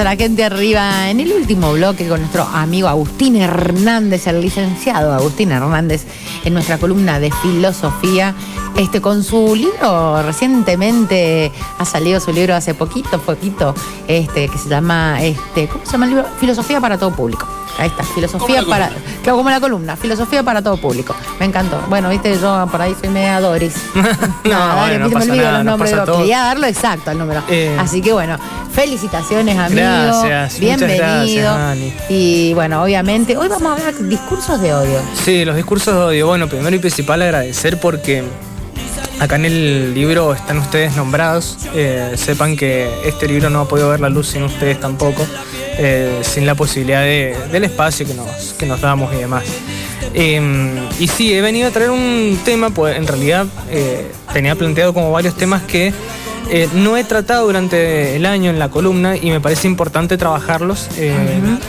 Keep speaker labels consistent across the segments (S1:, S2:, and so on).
S1: a la gente arriba en el último bloque con nuestro amigo Agustín Hernández, el licenciado Agustín Hernández, en nuestra columna de filosofía. Este, con su libro, recientemente ha salido su libro hace poquito, poquito, este, que se llama, este, ¿cómo se llama el libro? Filosofía para todo público. Ahí está, filosofía para. Claro, como la columna, filosofía para todo público. Me encantó. Bueno, viste, yo por ahí soy media Doris.
S2: no, dale, no, me olvido los nombres
S1: de Quería darlo exacto al número. Eh. Así que bueno, felicitaciones, amigo. Gracias. Bienvenido. y bueno, obviamente, hoy vamos a hablar discursos de odio.
S2: Sí, los discursos de odio. Bueno, primero y principal agradecer porque Acá en el libro están ustedes nombrados. Eh, sepan que este libro no ha podido ver la luz sin ustedes tampoco, eh, sin la posibilidad del espacio que nos, que nos damos y demás. Em, y sí, he venido a traer un tema, pues en realidad eh, tenía planteado como varios temas que no he tratado durante el año en la columna y me parece importante trabajarlos.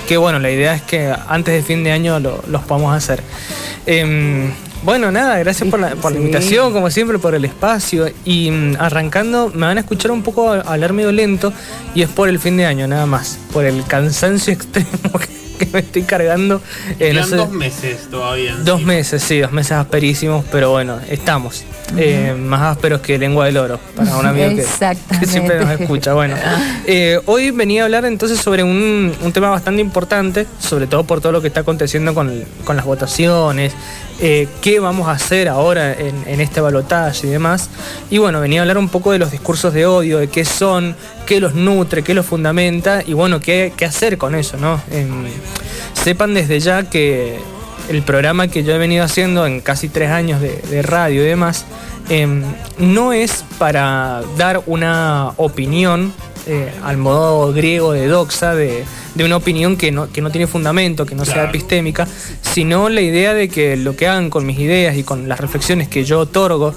S2: Que bueno, la idea es que antes de fin de año los podamos hacer. Bueno, nada, gracias por la, invitación, como siempre, por el espacio. Y mm, arrancando, me van a escuchar un poco hablar medio lento y es por el fin de año, nada más. Por el cansancio extremo que, me estoy cargando.
S3: Eh, dos meses todavía.
S2: Dos meses, sí, dos meses asperísimos, pero bueno, estamos. Eh, más ásperos que lengua del oro, para un amigo que, siempre nos escucha. Bueno, eh, hoy venía a hablar entonces sobre un, tema bastante importante, sobre todo por todo lo que está aconteciendo con, las votaciones, eh, qué vamos a hacer ahora en, este balotaje y demás. Y bueno, venía a hablar un poco de los discursos de odio, de qué son, qué los nutre, qué los fundamenta y bueno, qué, hacer con eso, ¿no? Sepan desde ya que el programa que yo he venido haciendo en casi tres años de, radio y demás, em, no es para dar una opinión eh, al modo griego de doxa, de, una opinión que no, que no, tiene fundamento, que no sea epistémica, sino la idea de que lo que hagan con mis ideas y con las reflexiones que yo otorgo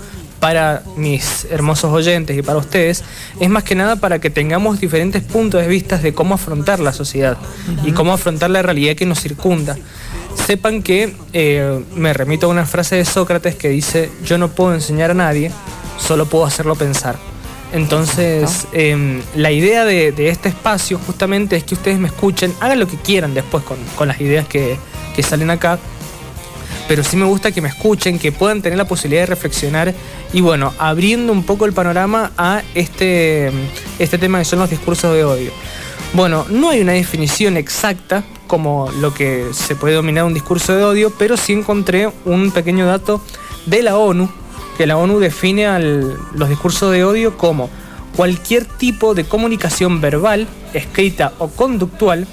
S2: para mis hermosos oyentes y para ustedes, es más que nada para que tengamos diferentes puntos de vista de cómo afrontar la sociedad y cómo afrontar la realidad que nos circunda. Sepan que eh, me remito a una frase de Sócrates que dice, yo no puedo enseñar a nadie, solo puedo hacerlo pensar. Entonces, em, la idea de, este espacio justamente es que ustedes me escuchen, hagan lo que quieran después con, las ideas que, salen acá, pero sí me gusta que me escuchen, que puedan tener la posibilidad de reflexionar y bueno, abriendo un poco el panorama a este, este tema que son los discursos de odio. Bueno, no hay una definición exacta como lo que se puede dominar un discurso de odio, pero sí encontré un pequeño dato de la ONU, que la ONU define los discursos de odio como cualquier tipo de comunicación verbal, escrita o conductual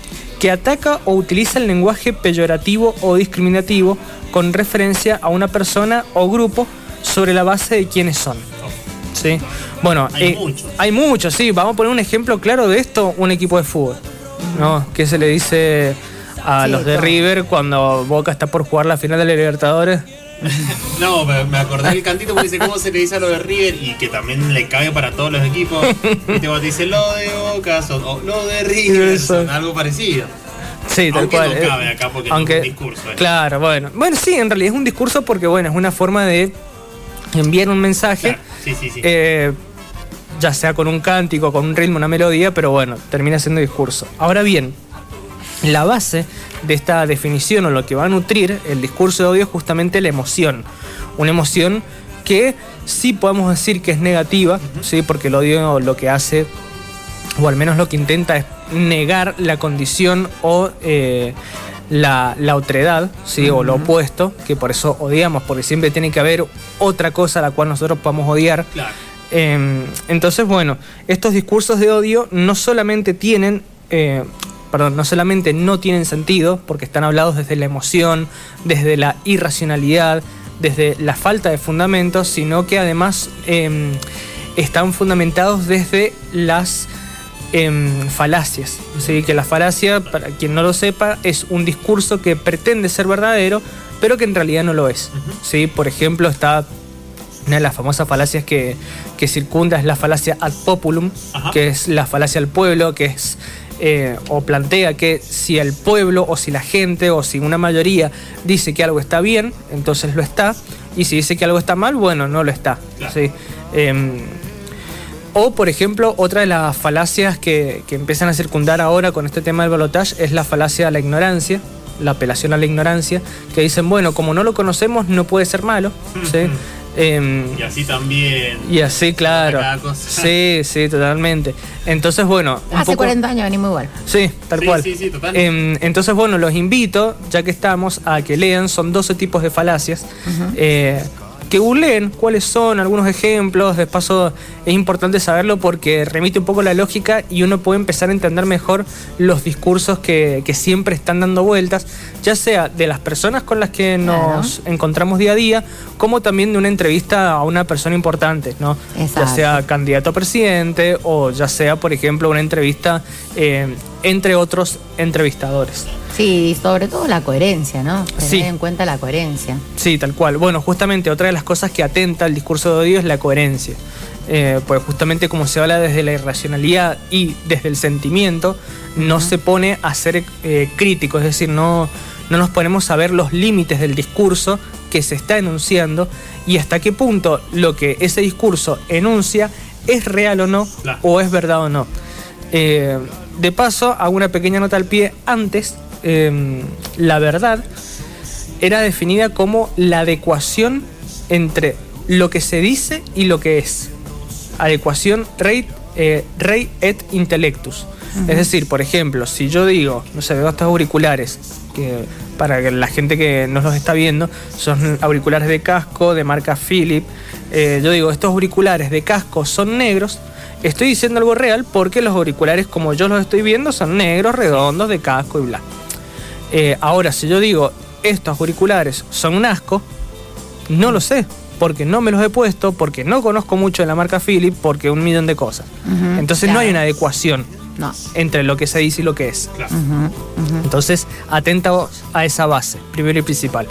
S2: que ataca o utiliza el lenguaje peyorativo o discriminativo con referencia a una persona o grupo sobre la base de quiénes son. ¿Sí? Bueno, hay, eh, muchos. sí. Vamos a poner un ejemplo claro de esto, un equipo de fútbol. ¿no? Que se le dice a los de River cuando Boca está por jugar la final de la Libertadores.
S3: no, me, acordé del cantito porque dice cómo se le dice a lo de River y que también le cabe para todos los equipos. Y te dice lo de Boca o lo de River, son algo parecido.
S2: Sí, tal
S3: aunque
S2: cual.
S3: No eh, cabe acá porque aunque, es un discurso. Eh.
S2: Claro, bueno. Bueno, sí, en realidad es un discurso porque, bueno, es una forma de enviar un mensaje.
S3: Sí, sí, sí.
S2: Eh, ya sea con un cántico, con un ritmo, una melodía, pero bueno, termina siendo discurso. Ahora bien, la base de esta definición o lo que va a nutrir el discurso de odio es justamente la emoción. Una emoción que sí podemos decir que es negativa, ¿sí? porque el odio lo que hace, o al menos lo que intenta, es negar la condición o eh, la, otredad, ¿sí? o lo opuesto, que por eso odiamos, porque siempre tiene que haber otra cosa a la cual nosotros podamos odiar. Em, entonces, bueno, estos discursos de odio no solamente tienen eh, perdón, no solamente no tienen sentido, porque están hablados desde la emoción, desde la irracionalidad, desde la falta de fundamentos, sino que además em, están fundamentados desde las em, falacias. ¿sí? Que la falacia, para quien no lo sepa, es un discurso que pretende ser verdadero, pero que en realidad no lo es. ¿sí? Por ejemplo, está una de las famosas falacias que, que circunda es la falacia ad populum, que es la falacia al pueblo, que es eh, o plantea que si el pueblo o si la gente o si una mayoría dice que algo está bien, entonces lo está, y si dice que algo está mal, bueno, no lo está. ¿sí? Em, O, por ejemplo, otra de las falacias que, que empiezan a circundar ahora con este tema del balotage es la falacia de la ignorancia, la apelación a la ignorancia, que dicen, bueno, como no lo conocemos, no puede ser malo. ¿sí?
S3: Em, y así también.
S2: Y así, claro. Sí, sí, totalmente. Entonces, bueno.
S1: Hace 40 años venimos igual.
S2: Sí, tal cual. Sí, sí, total. Em, entonces, bueno, los invito, ya que estamos, a que lean. Son 12 tipos de falacias que googleen cuáles son algunos ejemplos. De paso, es importante saberlo porque remite un poco la lógica y uno puede empezar a entender mejor los discursos que, siempre están dando vueltas, ya sea de las personas con las que nos encontramos día a día, como también de una entrevista a una persona importante, ¿no? Ya sea candidato a presidente o ya sea, por ejemplo, una entrevista eh, entre otros entrevistadores.
S1: Sí, sobre todo la coherencia, ¿no? Tener en cuenta la coherencia.
S2: Sí, tal cual. Bueno, justamente otra de las cosas que atenta al discurso de odio es la coherencia. Eh, pues justamente como se habla desde la irracionalidad y desde el sentimiento, no se pone a ser eh, crítico, es decir, no, no nos ponemos a ver los límites del discurso que se está enunciando y hasta qué punto lo que ese discurso enuncia es real o no, o es verdad o no. Eh, de paso, hago una pequeña nota al pie antes Em, la verdad era definida como la adecuación entre lo que se dice y lo que es. Adecuación rey, eh, rey et intellectus. Es decir, por ejemplo, si yo digo, no sé, veo estos auriculares, que para la gente que nos los está viendo, son auriculares de casco de marca Philip. Eh, yo digo, estos auriculares de casco son negros, estoy diciendo algo real porque los auriculares, como yo los estoy viendo, son negros, redondos, de casco y bla. Eh, ahora, si yo digo, estos auriculares son un asco, no lo sé, porque no me los he puesto, porque no conozco mucho de la marca Philips, porque un millón de cosas. Entonces no hay una adecuación entre lo que se dice y lo que es. Entonces, atenta a esa base, primero y principal.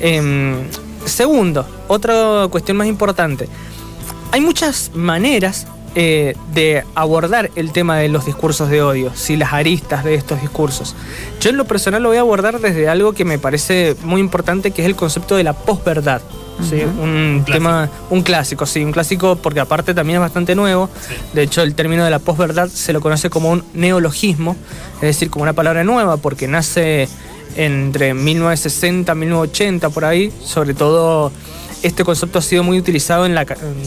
S2: Em, segundo, otra cuestión más importante. Hay muchas maneras eh, de abordar el tema de los discursos de odio, si las aristas de estos discursos. Yo en lo personal lo voy a abordar desde algo que me parece muy importante, que es el concepto de la posverdad. Un, tema, un clásico, sí, un clásico porque aparte también es bastante nuevo. De hecho, el término de la posverdad se lo conoce como un neologismo, es decir, como una palabra nueva, porque nace entre 1960 y 1980 por ahí, sobre todo este concepto ha sido muy utilizado en,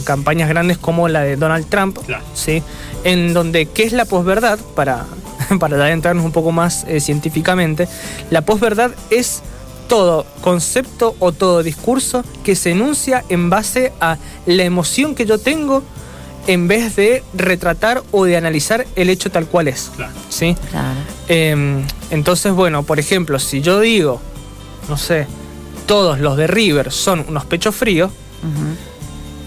S2: campañas grandes como la de Donald Trump, ¿sí? en donde, ¿qué es la posverdad? Para, para adentrarnos un poco más eh, científicamente, la posverdad es todo concepto o todo discurso que se enuncia en base a la emoción que yo tengo en vez de retratar o de analizar el hecho tal cual es. ¿sí? Em, entonces, bueno, por ejemplo, si yo digo, no sé, todos los de River son unos pechos fríos.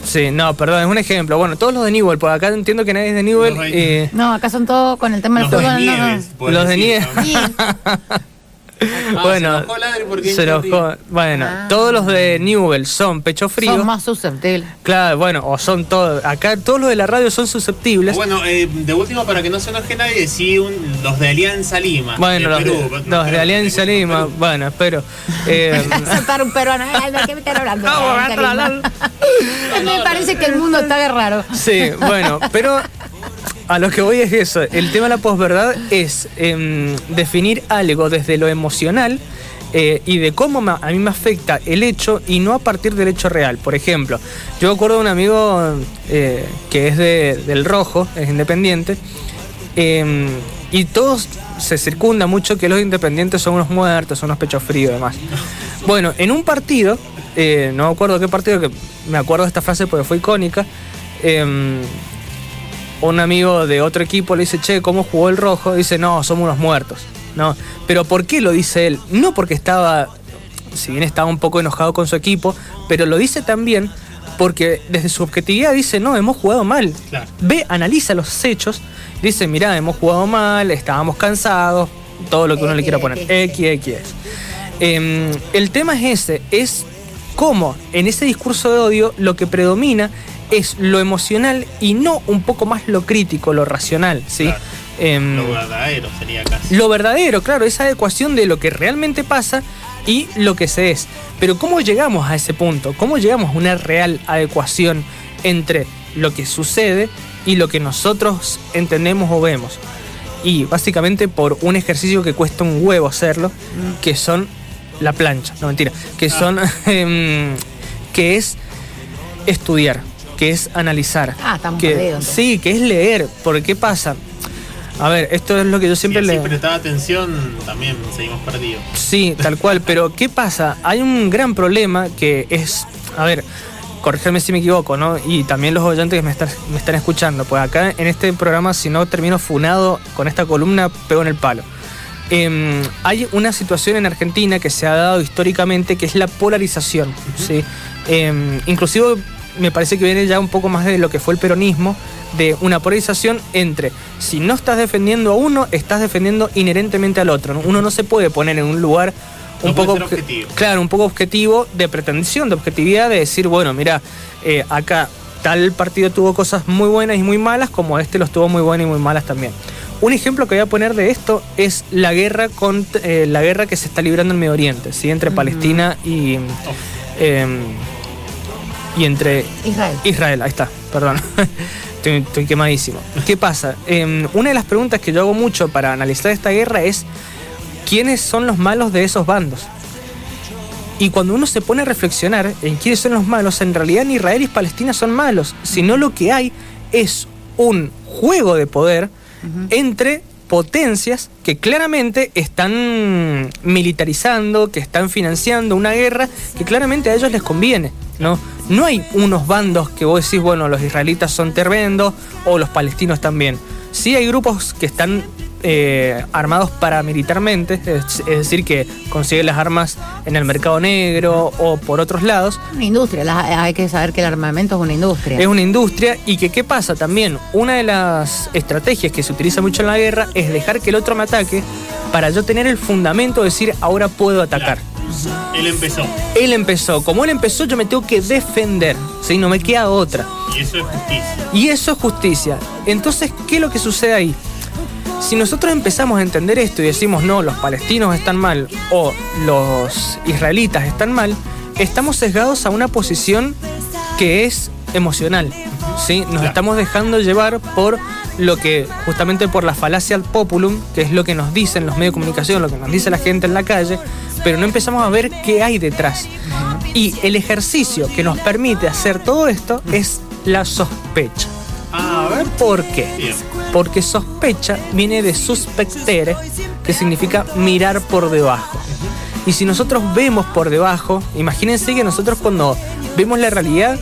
S2: Sí, no, perdón, es un ejemplo. Bueno, todos los de Newell, por acá entiendo que nadie es de Newell.
S1: Eh, no, acá son todos con el tema del
S3: fútbol.
S2: Los de Nieves. Ah, bueno, se bueno, ah. todos los de Newell son pecho frío.
S1: Son más susceptibles.
S2: Claro, bueno, o son todos. Acá todos los de la radio son susceptibles.
S3: Bueno, eh, de último, para que no se enoje nadie, sí, los de Alianza Lima.
S2: Bueno, los, de, los de Alianza Lima, bueno, espero.
S1: Eh, para un peruano, ¿de qué me están hablando? No, me parece que el mundo está de raro.
S2: Sí, bueno, pero a lo que voy es eso. El tema de la posverdad es em, definir algo desde lo emocional eh, y de cómo a mí me afecta el hecho y no a partir del hecho real. Por ejemplo, yo acuerdo de un amigo eh, que es del Rojo, es independiente, em, y todos se circunda mucho que los independientes son unos muertos, son unos pechos fríos y demás. Bueno, en un partido, eh, no me acuerdo qué partido, que me acuerdo de esta frase porque fue icónica, em, un amigo de otro equipo le dice, che, ¿cómo jugó el rojo? Dice, no, somos unos muertos. No. Pero ¿por qué lo dice él? No porque estaba, si bien estaba un poco enojado con su equipo, pero lo dice también porque desde su objetividad dice, no, hemos jugado mal. Ve, analiza los hechos, dice, mirá, hemos jugado mal, estábamos cansados, todo lo que uno le quiera poner. X, X, em, el tema es ese, es cómo en ese discurso de odio lo que predomina es lo emocional y no un poco más lo crítico, lo racional, ¿sí?
S3: Em, lo verdadero sería casi.
S2: Lo verdadero, claro, esa adecuación de lo que realmente pasa y lo que se es. Pero ¿cómo llegamos a ese punto? ¿Cómo llegamos a una real adecuación entre lo que sucede y lo que nosotros entendemos o vemos. Y básicamente por un ejercicio que cuesta un huevo hacerlo, mm. que son la plancha, no mentira, que ah. son, em, que es estudiar, que es analizar.
S1: Ah, estamos
S2: que, Sí, que es leer, porque ¿qué pasa? A ver, esto es lo que yo siempre le.
S3: Si prestaba atención, también seguimos perdidos.
S2: Sí, tal cual, pero ¿qué pasa? Hay un gran problema que es. A ver, corrígeme si me equivoco, ¿no? Y también los oyentes que me están, me están escuchando, pues acá en este programa, si no termino funado con esta columna, pego en el palo. Em, hay una situación en Argentina que se ha dado históricamente que es la polarización. ¿sí? Em, inclusive me parece que viene ya un poco más de lo que fue el peronismo, de una polarización entre si no estás defendiendo a uno, estás defendiendo inherentemente al otro. Uno no se puede poner en un lugar un poco objetivo. claro un poco objetivo de pretensión de objetividad de decir bueno mira eh, acá tal partido tuvo cosas muy buenas y muy malas como este los tuvo muy buenas y muy malas también un ejemplo que voy a poner de esto es la guerra con eh, la guerra que se está librando en Medio Oriente ¿sí? entre Palestina y em, y entre
S1: Israel
S2: Israel ahí está perdón estoy, quemadísimo qué pasa em, una de las preguntas que yo hago mucho para analizar esta guerra es quiénes son los malos de esos bandos. Y cuando uno se pone a reflexionar en quiénes son los malos, en realidad ni Israel ni Palestina son malos, sino lo que hay es un juego de poder entre potencias que claramente están militarizando, que están financiando una guerra que claramente a ellos les conviene. ¿no? No hay unos bandos que vos decís, bueno, los israelitas son tremendos o los palestinos también. Sí hay grupos que están eh, armados paramilitarmente, es, decir, que consiguen las armas en el mercado negro o por otros lados.
S1: Una industria, hay que saber que el armamento es una industria.
S2: Es una industria y que qué pasa también, una de las estrategias que se utiliza mucho en la guerra es dejar que el otro me ataque para yo tener el fundamento de decir ahora puedo atacar.
S3: Él empezó.
S2: Él empezó. Como él empezó, yo me tengo que defender. ¿sí? No me queda otra.
S3: Y eso es justicia.
S2: Y eso es justicia. Entonces, ¿qué es lo que sucede ahí? Si nosotros empezamos a entender esto y decimos, no, los palestinos están mal o los israelitas están mal, estamos sesgados a una posición que es emocional. ¿sí? Nos estamos dejando llevar por lo que, justamente por la falacia al populum, que es lo que nos dicen los medios de comunicación, lo que nos dice la gente en la calle, pero no empezamos a ver qué hay detrás. Y el ejercicio que nos permite hacer todo esto es la sospecha.
S3: A ver.
S2: ¿Por qué? Porque sospecha viene de suspectere, que significa mirar por debajo. Y si nosotros vemos por debajo, imagínense que nosotros cuando vemos la realidad,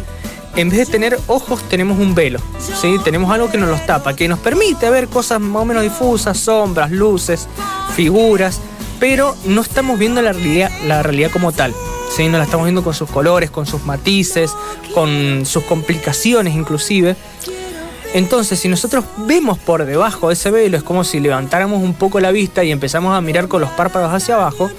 S2: en vez de tener ojos, tenemos un velo. ¿sí? Tenemos algo que nos los tapa, que nos permite ver cosas más o menos difusas, sombras, luces, figuras, pero no estamos viendo la realidad, como tal. ¿sí? No la estamos viendo con sus colores, con sus matices, con sus complicaciones inclusive. Entonces, si nosotros vemos por debajo de ese velo, es como si levantáramos un poco la vista y empezamos a mirar con los párpados hacia abajo,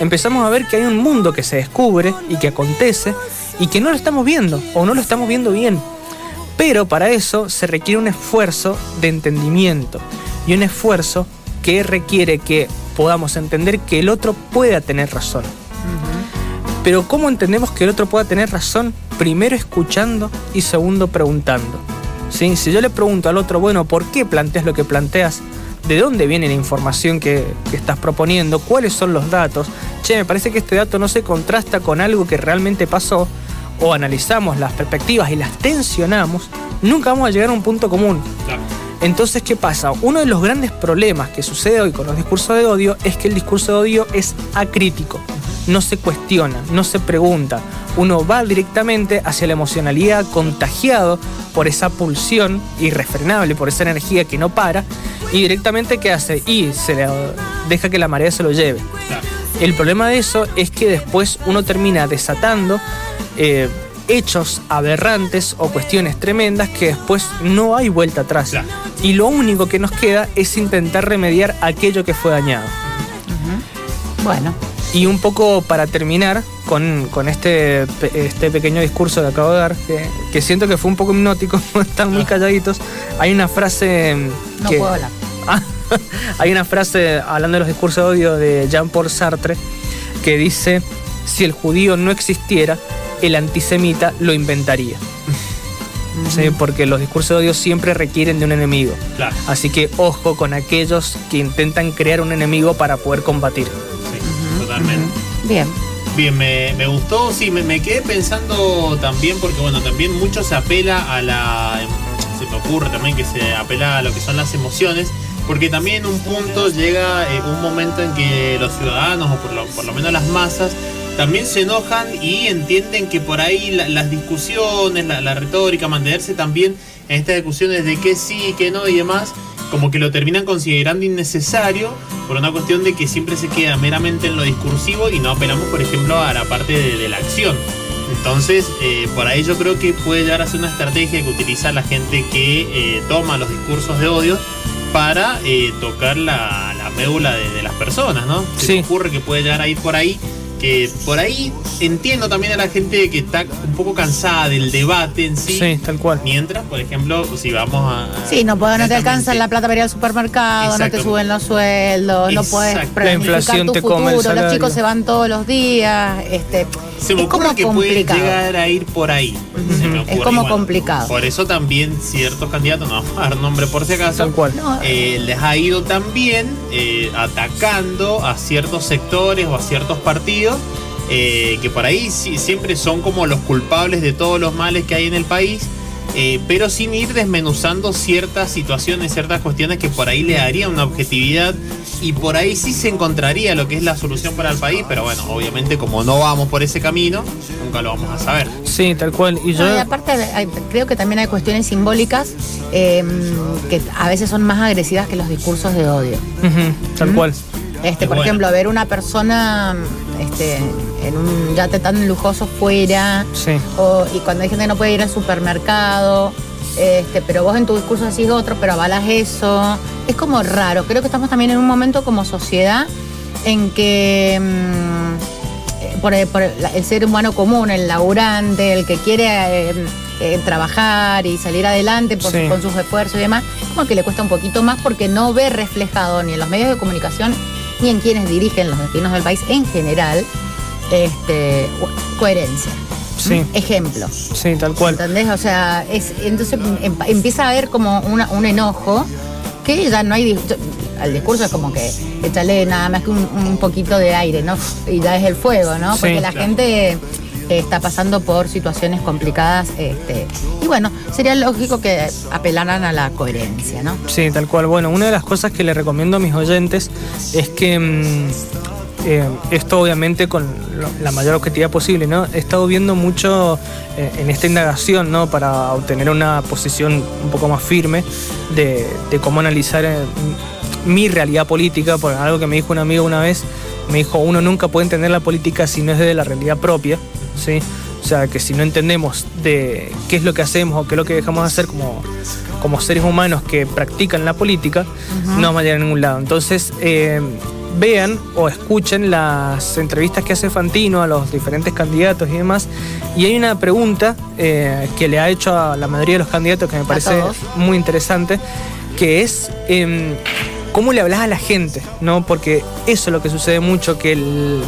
S2: empezamos a ver que hay un mundo que se descubre y que acontece y que no lo estamos viendo o no lo estamos viendo bien. Pero para eso se requiere un esfuerzo de entendimiento y un esfuerzo que requiere que podamos entender que el otro pueda tener razón. Pero ¿cómo entendemos que el otro pueda tener razón? Primero escuchando y segundo preguntando. Si yo le pregunto al otro, bueno, ¿por qué planteas lo que planteas? ¿De dónde viene la información que, estás proponiendo? ¿Cuáles son los datos? Che, me parece que este dato no se contrasta con algo que realmente pasó. O analizamos las perspectivas y las tensionamos, nunca vamos a llegar a un punto común. Entonces, ¿qué pasa? Uno de los grandes problemas que sucede hoy con los discursos de odio es que el discurso de odio es acrítico no se cuestiona, no se pregunta. Uno va directamente hacia la emocionalidad contagiado por esa pulsión irrefrenable, por esa energía que no para, y directamente ¿qué hace? Y se deja que la marea se lo lleve. El problema de eso es que después uno termina desatando eh, hechos aberrantes o cuestiones tremendas que después no hay vuelta atrás. Y lo único que nos queda es intentar remediar aquello que fue dañado.
S1: Bueno,
S2: y un poco para terminar con, este, este pequeño discurso que acabo de dar, que, siento que fue un poco hipnótico, están muy calladitos, hay una frase...
S1: No puedo hablar.
S2: hay una frase, hablando de los discursos de odio, de Jean-Paul Sartre, que dice, si el judío no existiera, el antisemita lo inventaría. porque los discursos de odio siempre requieren de un enemigo. Así que ojo con aquellos que intentan crear un enemigo para poder combatir.
S3: Sí, totalmente.
S1: Bien.
S3: Bien, me, gustó, sí, me, me, quedé pensando también, porque bueno, también mucho se apela a la. Se me ocurre también que se apela a lo que son las emociones, porque también en un punto llega eh, un momento en que los ciudadanos, o por lo, por lo menos las masas, también se enojan y entienden que por ahí las discusiones, la, retórica, mantenerse también en estas discusiones de qué sí, qué no y demás, como que lo terminan considerando innecesario por una cuestión de que siempre se queda meramente en lo discursivo y no apelamos, por ejemplo, a la parte de, la acción. Entonces, eh, por ahí yo creo que puede llegar a ser una estrategia que utiliza la gente que eh, toma los discursos de odio para eh, tocar la, médula de, las personas, ¿no? Se ocurre que puede llegar a ir por ahí que por ahí entiendo también a la gente que está un poco cansada del debate en sí.
S2: Sí, tal cual.
S3: Mientras, por ejemplo, si vamos a.
S1: Sí, no, puedo, no te alcanzan la plata para ir al supermercado, no te suben los sueldos, no puedes
S2: la inflación tu te futuro,
S1: los chicos se van todos los días. Este,
S3: se me es como que puede llegar a ir por ahí.
S1: es como complicado.
S3: Por eso también ciertos candidatos, no vamos a dar nombre por si acaso. Eh, les ha ido también eh, atacando a ciertos sectores o a ciertos partidos eh, que por ahí siempre son como los culpables de todos los males que hay en el país, eh, pero sin ir desmenuzando ciertas situaciones, ciertas cuestiones que por ahí le daría una objetividad y por ahí sí se encontraría lo que es la solución para el país, pero bueno, obviamente como no vamos por ese camino, nunca lo vamos a saber.
S2: Sí, tal cual.
S1: Y yo... aparte creo que también hay cuestiones simbólicas em, que a veces son más agresivas que los discursos de odio.
S2: tal cual.
S1: Este, por ejemplo, ver una persona este, en un yate tan lujoso fuera, y cuando hay gente que no puede ir al supermercado, este, pero vos en tu discurso decís otro, pero avalas eso. Es como raro. Creo que estamos también en un momento como sociedad en que mm, por, el ser humano común, el laburante, el que quiere eh, eh, trabajar y salir adelante con sus esfuerzos y demás, como que le cuesta un poquito más porque no ve reflejado ni en los medios de comunicación ni en quienes dirigen los destinos del país en general, este, coherencia.
S2: Sí.
S1: Ejemplo.
S2: Sí, tal cual.
S1: ¿Entendés? O sea, es, entonces em, empieza a haber como un enojo que ya no hay. El discurso es como que échale nada más que un, poquito de aire, ¿no? Y ya es el fuego, ¿no? Porque la gente está pasando por situaciones complicadas. Este, y bueno, sería lógico que apelaran a la coherencia, ¿no?
S2: Sí, tal cual. Bueno, una de las cosas que le recomiendo a mis oyentes es que mm, eh, esto obviamente con la mayor objetividad posible, ¿no? He estado viendo mucho eh, en esta indagación, ¿no? Para obtener una posición un poco más firme de, cómo analizar eh, mi realidad política, por algo que me dijo un amigo una vez, me dijo, uno nunca puede entender la política si no es de la realidad propia. ¿Sí? O sea, que si no entendemos de qué es lo que hacemos o qué es lo que dejamos de hacer como, como seres humanos que practican la política, no vamos a llegar a ningún lado. Entonces, eh, vean o escuchen las entrevistas que hace Fantino a los diferentes candidatos y demás. Y hay una pregunta eh, que le ha hecho a la mayoría de los candidatos que me parece muy interesante, que es em, cómo le hablas a la gente, ¿no? Porque eso es lo que sucede mucho, que el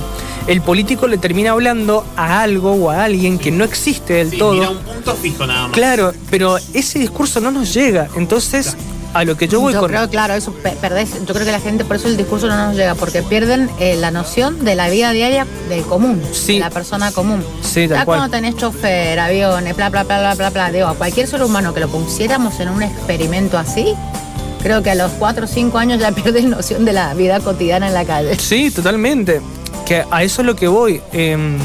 S2: el político le termina hablando a algo o a alguien que no existe del todo.
S3: Mira un punto fijo nada más.
S2: Claro, pero ese discurso no nos llega. Entonces, a lo que yo voy
S1: yo
S2: con.
S1: Creo, claro, eso perdés. Yo creo que la gente, por eso el discurso no nos llega, porque pierden eh, la noción de la vida diaria del común, de la persona común.
S2: Sí, tal
S1: ya cuando tenés chofer, aviones, bla, bla, bla, bla, bla, bla, digo, a cualquier ser humano que lo pusiéramos en un experimento así, creo que a los 4 o 5 años ya pierde noción de la vida cotidiana en la calle.
S2: Sí, totalmente que a eso es lo que voy. Em,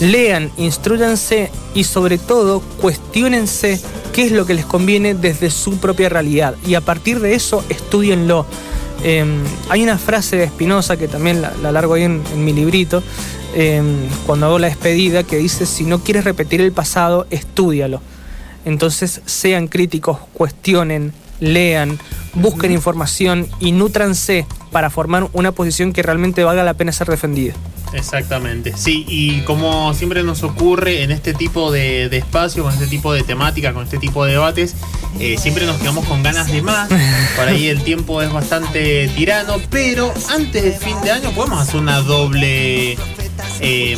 S2: lean, instruyanse y sobre todo cuestionense qué es lo que les conviene desde su propia realidad y a partir de eso estudienlo. Em, hay una frase de Espinosa que también la, largo ahí en, mi librito, em, cuando hago la despedida, que dice, si no quieres repetir el pasado, estudialo. Entonces sean críticos, cuestionen, lean, busquen información y nútranse para formar una posición que realmente valga la pena ser defendida.
S3: Exactamente, sí, y como siempre nos ocurre en este tipo de, de espacio, con este tipo de temática, con este tipo de debates, eh, siempre nos quedamos con ganas de más. Por ahí el tiempo es bastante tirano, pero antes del fin de año podemos hacer una doble eh,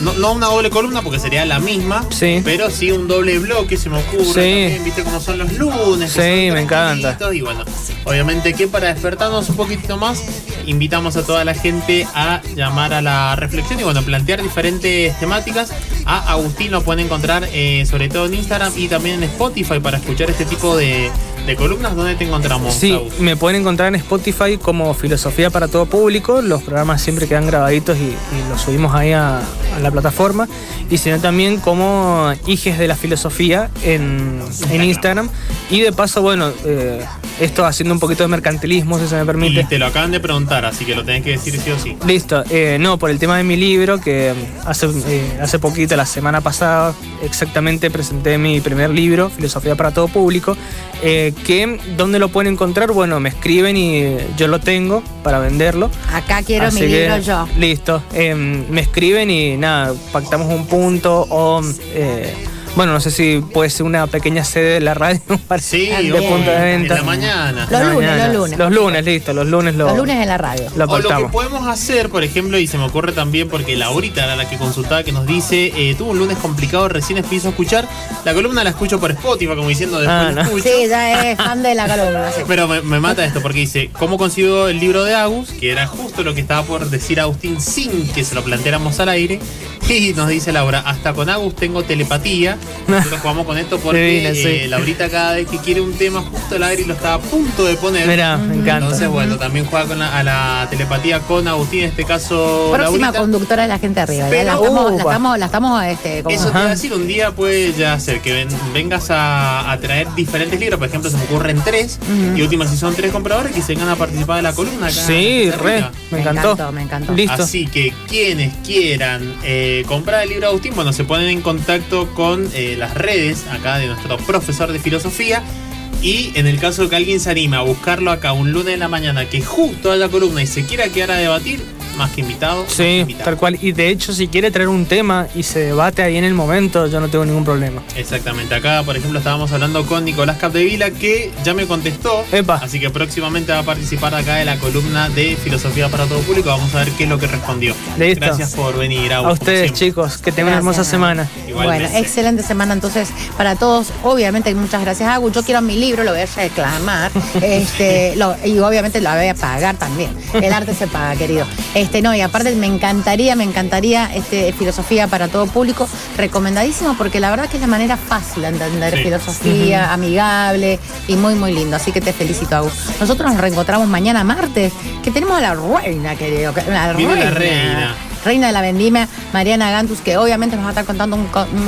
S3: no, una doble columna porque sería la misma, pero sí un doble bloque, se me ocurre. Viste cómo son los lunes.
S2: Sí, me encanta.
S3: Y bueno, obviamente que para despertarnos un poquitito más, invitamos a toda la gente a llamar a la reflexión y bueno, plantear diferentes temáticas. A Agustín lo pueden encontrar eh, sobre todo en Instagram y también en Spotify para escuchar este tipo de, de columnas, ¿dónde te encontramos?
S2: Sí, me pueden encontrar en Spotify como Filosofía para todo público. Los programas siempre quedan grabaditos y, los subimos ahí a, la plataforma. Y sino también como Hijes de la Filosofía en, Instagram. Y de paso, bueno, eh, esto haciendo un poquito de mercantilismo, si se me permite.
S3: Y te lo acaban de preguntar, así que lo tenés que decir sí o sí.
S2: Listo. Eh, no, por el tema de mi libro, que hace, eh, hace poquito, la semana pasada, exactamente presenté mi primer libro, Filosofía para todo público. Eh, que ¿dónde lo pueden encontrar? Bueno, me escriben y yo lo tengo para venderlo.
S1: Acá quiero mi libro yo.
S2: Listo. Em, me escriben y nada, pactamos un punto o eh, bueno, no sé si puede ser una pequeña sede de la radio
S3: sí, de punto de venta. En la mañana.
S1: Los lunes, los lunes.
S2: Los lunes, listo, los lunes
S1: Los lunes en la radio.
S3: Lo o lo que podemos hacer, por ejemplo, y se me ocurre también porque Laurita era la que consultaba, que nos dice, eh, tuvo un lunes complicado, recién empiezo a escuchar. La columna la escucho por Spotify, como diciendo después ah,
S1: no. escucho. Sí, ya es fan de la columna.
S3: Pero me, mata esto porque dice, ¿cómo consiguió el libro de Agus? Que era justo lo que estaba por decir Agustín sin que se lo planteáramos al aire. Y nos dice Laura, hasta con Agus tengo telepatía. Nosotros jugamos con esto porque eh, Laurita cada vez que quiere un tema justo el aire lo está a punto de poner.
S2: Mira, me encanta.
S3: Entonces, bueno, también juega con la, a la telepatía con Agustín, en este caso.
S1: Próxima conductora de la gente arriba. la, estamos, la estamos, este,
S3: Eso te voy a decir, un día puede ya ser que vengas a, traer diferentes libros. Por ejemplo, se me ocurren tres. Y última, si son tres compradores, que se vengan a participar de la columna acá.
S2: Sí, re. Me, encantó.
S1: Me encantó.
S3: Listo. Así que quienes quieran eh, comprar el libro de Agustín, bueno, se ponen en contacto con eh, las redes acá de nuestro profesor de filosofía. Y en el caso que alguien se anime a buscarlo acá un lunes de la mañana que justo haya columna y se quiera quedar a debatir, más que invitado.
S2: Sí, tal cual. Y de hecho, si quiere traer un tema y se debate ahí en el momento, yo no tengo ningún problema.
S3: Exactamente. Acá, por ejemplo, estábamos hablando con Nicolás Capdevila, que ya me contestó. Así que próximamente va a participar acá de la columna de Filosofía para todo público. Vamos a ver qué es lo que respondió. Gracias por venir,
S2: A ustedes, chicos. Que tengan una hermosa semana.
S1: Bueno, excelente semana entonces para todos. Obviamente, muchas gracias, Agu. Yo quiero mi libro, lo voy a reclamar. este, y obviamente lo voy a pagar también. El arte se paga, querido. Este, no, y aparte me encantaría, me encantaría este, filosofía para todo público, recomendadísimo porque la verdad que es la manera fácil de entender filosofía, amigable y muy, muy lindo. Así que te felicito, Agus. Nosotros nos reencontramos mañana martes, que tenemos a la reina, querido. La
S3: reina. la reina.
S1: Reina de la vendimia, Mariana Gantus, que obviamente nos va a estar contando un, un